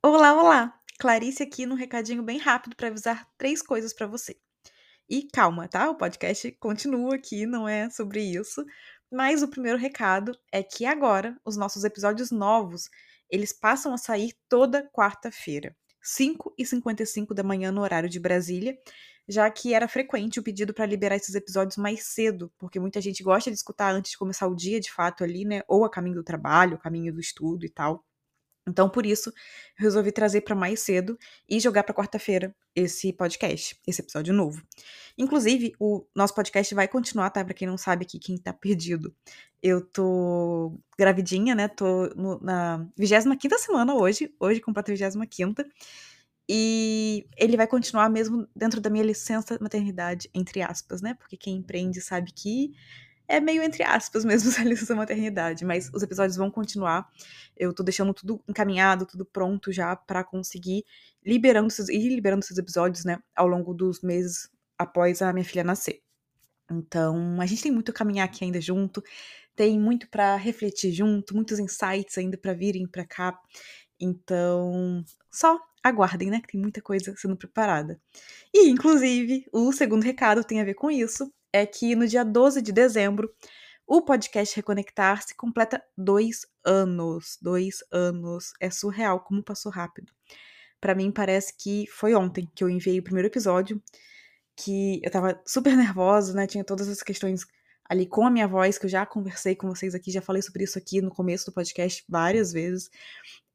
Olá, olá! Clarice aqui num recadinho bem rápido para avisar três coisas para você. E calma, tá? O podcast continua aqui, não é sobre isso. Mas o primeiro recado é que agora os nossos episódios novos, eles passam a sair toda quarta-feira, 5h55 da manhã no horário de Brasília, já que era frequente o pedido para liberar esses episódios mais cedo, porque muita gente gosta de escutar antes de começar o dia de fato ali, né? Ou a caminho do trabalho, a caminho do estudo e tal. Então, por isso, resolvi trazer para mais cedo e jogar para quarta-feira esse podcast, esse episódio novo. Inclusive, o nosso podcast vai continuar, tá? Pra quem não sabe aqui, quem tá perdido. Eu tô gravidinha, né? Tô no, na 25 semana hoje. Hoje completa a 25. E ele vai continuar mesmo dentro da minha licença maternidade, entre aspas, né? Porque quem empreende sabe que é meio entre aspas mesmo essa licença maternidade, mas os episódios vão continuar. Eu tô deixando tudo encaminhado, tudo pronto já para conseguir liberando esses, ir liberando esses episódios, né, ao longo dos meses após a minha filha nascer. Então, a gente tem muito a caminhar aqui ainda junto, tem muito para refletir junto, muitos insights ainda para virem para cá. Então, só aguardem, né, que tem muita coisa sendo preparada. E, inclusive, o segundo recado tem a ver com isso é que no dia 12 de dezembro, o podcast Reconectar-se completa dois anos. Dois anos. É surreal como passou rápido. Para mim, parece que foi ontem que eu enviei o primeiro episódio, que eu tava super nervosa, né? Tinha todas as questões ali com a minha voz, que eu já conversei com vocês aqui, já falei sobre isso aqui no começo do podcast várias vezes.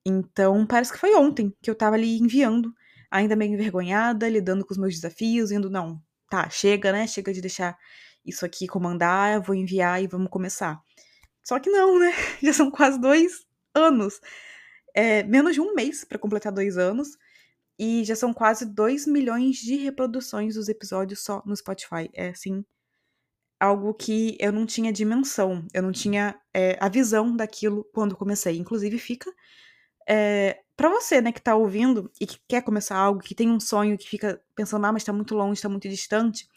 Então, parece que foi ontem que eu tava ali enviando, ainda meio envergonhada, lidando com os meus desafios, indo, não, tá, chega, né? Chega de deixar isso aqui comandar, vou enviar e vamos começar. Só que não, né? Já são quase dois anos. É, menos de um mês para completar dois anos. E já são quase 2 milhões de reproduções dos episódios só no Spotify. É assim. Algo que eu não tinha dimensão, eu não tinha é, a visão daquilo quando comecei. Inclusive, fica é, para você, né, que tá ouvindo e que quer começar algo, que tem um sonho, que fica pensando, ah, mas tá muito longe, tá muito distante,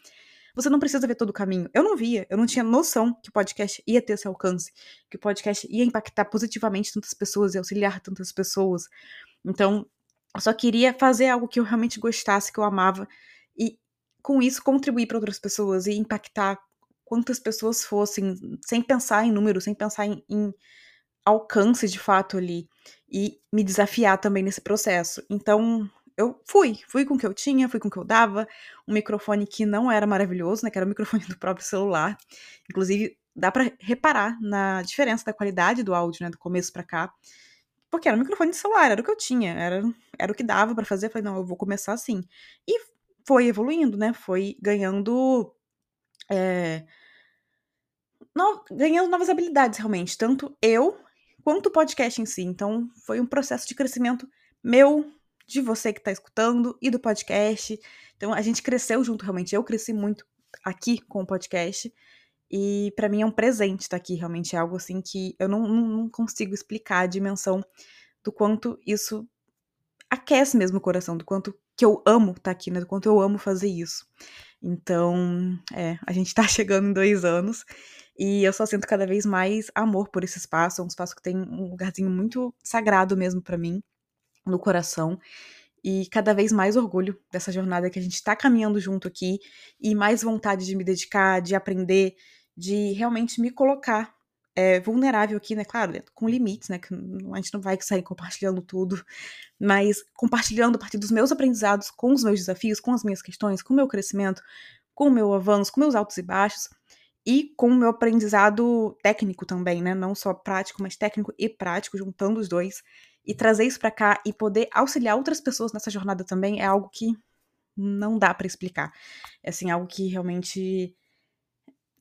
você não precisa ver todo o caminho. Eu não via, eu não tinha noção que o podcast ia ter esse alcance, que o podcast ia impactar positivamente tantas pessoas e auxiliar tantas pessoas. Então, eu só queria fazer algo que eu realmente gostasse, que eu amava, e com isso contribuir para outras pessoas e impactar quantas pessoas fossem, sem pensar em números, sem pensar em, em alcance de fato ali e me desafiar também nesse processo. Então, eu fui, fui com o que eu tinha, fui com o que eu dava, um microfone que não era maravilhoso, né, que era o microfone do próprio celular. Inclusive, dá para reparar na diferença da qualidade do áudio, né, do começo para cá. Porque era um microfone de celular, era o que eu tinha, era, era o que dava para fazer. Eu falei, não, eu vou começar assim. E foi evoluindo, né? Foi ganhando. É, no, ganhando novas habilidades, realmente. Tanto eu quanto o podcast em si. Então, foi um processo de crescimento meu, de você que está escutando e do podcast. Então, a gente cresceu junto, realmente. Eu cresci muito aqui com o podcast. E para mim é um presente estar tá aqui, realmente é algo assim que eu não, não, não, consigo explicar a dimensão do quanto isso aquece mesmo o coração, do quanto que eu amo estar tá aqui, né? Do quanto eu amo fazer isso. Então, é, a gente tá chegando em dois anos e eu só sinto cada vez mais amor por esse espaço. É um espaço que tem um lugarzinho muito sagrado mesmo para mim, no coração. E cada vez mais orgulho dessa jornada que a gente tá caminhando junto aqui. E mais vontade de me dedicar, de aprender, de realmente me colocar é, vulnerável aqui, né? Claro, com limites, né? Que a gente não vai sair compartilhando tudo, mas compartilhando a partir dos meus aprendizados, com os meus desafios, com as minhas questões, com o meu crescimento, com o meu avanço, com meus altos e baixos e com o meu aprendizado técnico também, né? Não só prático, mas técnico e prático, juntando os dois e trazer isso para cá e poder auxiliar outras pessoas nessa jornada também é algo que não dá para explicar. É assim algo que realmente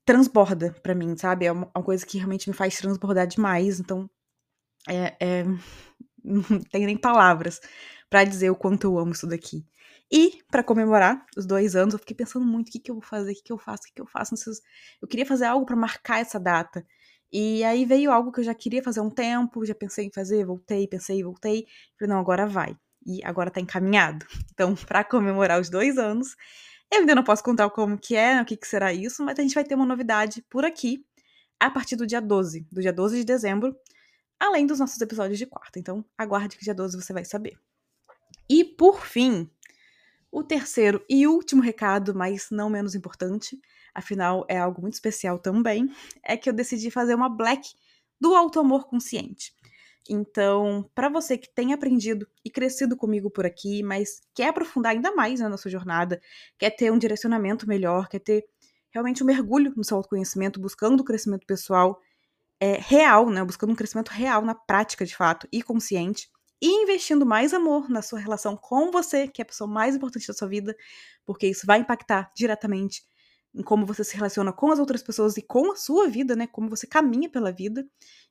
transborda para mim, sabe? É uma, coisa que realmente me faz transbordar demais, então é, é não tem nem palavras para dizer o quanto eu amo isso daqui. E, para comemorar os dois anos, eu fiquei pensando muito o que, que eu vou fazer, o que, que eu faço, o que, que eu faço. Eu queria fazer algo para marcar essa data. E aí veio algo que eu já queria fazer há um tempo, já pensei em fazer, voltei, pensei, voltei. Falei, não, agora vai. E agora tá encaminhado. Então, para comemorar os dois anos, eu ainda não posso contar como que é, o que, que será isso, mas a gente vai ter uma novidade por aqui a partir do dia 12, do dia 12 de dezembro, além dos nossos episódios de quarta. Então, aguarde que dia 12 você vai saber. por fim, o terceiro e último recado, mas não menos importante, afinal é algo muito especial também, é que eu decidi fazer uma black do auto-amor consciente. Então, para você que tem aprendido e crescido comigo por aqui, mas quer aprofundar ainda mais né, na sua jornada, quer ter um direcionamento melhor, quer ter realmente um mergulho no seu autoconhecimento, buscando o crescimento pessoal é, real, né, buscando um crescimento real na prática de fato e consciente, e investindo mais amor na sua relação com você, que é a pessoa mais importante da sua vida, porque isso vai impactar diretamente em como você se relaciona com as outras pessoas e com a sua vida, né? Como você caminha pela vida.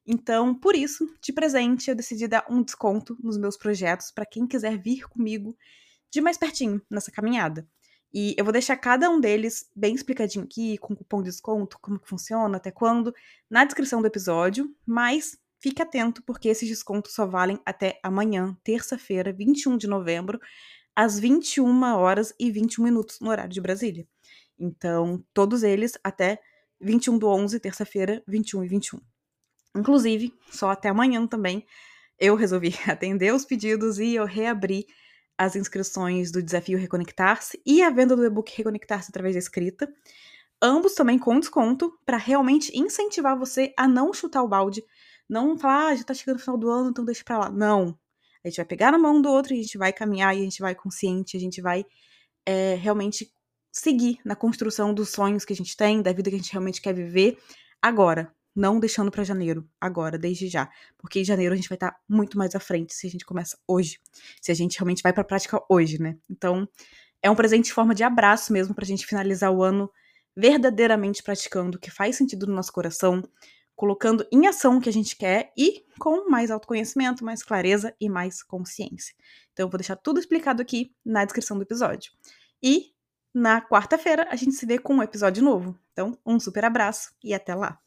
Então, por isso, de presente, eu decidi dar um desconto nos meus projetos para quem quiser vir comigo de mais pertinho nessa caminhada. E eu vou deixar cada um deles bem explicadinho aqui, com cupom de desconto, como que funciona, até quando, na descrição do episódio, mas fique atento porque esses descontos só valem até amanhã, terça-feira, 21 de novembro, às 21 horas e 21 minutos no horário de Brasília. Então, todos eles até 21 do 11, terça-feira, 21 e 21. Inclusive, só até amanhã também, eu resolvi atender os pedidos e eu reabri as inscrições do desafio Reconectar-se e a venda do e-book Reconectar-se através da escrita. Ambos também com desconto, para realmente incentivar você a não chutar o balde, não falar, ah, já tá chegando o final do ano, então deixa pra lá. Não. A gente vai pegar na mão do outro e a gente vai caminhar e a gente vai consciente, a gente vai é, realmente seguir na construção dos sonhos que a gente tem, da vida que a gente realmente quer viver agora, não deixando para janeiro, agora, desde já, porque em janeiro a gente vai estar tá muito mais à frente se a gente começa hoje, se a gente realmente vai para a prática hoje, né? Então, é um presente em forma de abraço mesmo para a gente finalizar o ano verdadeiramente praticando o que faz sentido no nosso coração, colocando em ação o que a gente quer e com mais autoconhecimento, mais clareza e mais consciência. Então, eu vou deixar tudo explicado aqui na descrição do episódio. E na quarta-feira a gente se vê com um episódio novo. Então, um super abraço e até lá!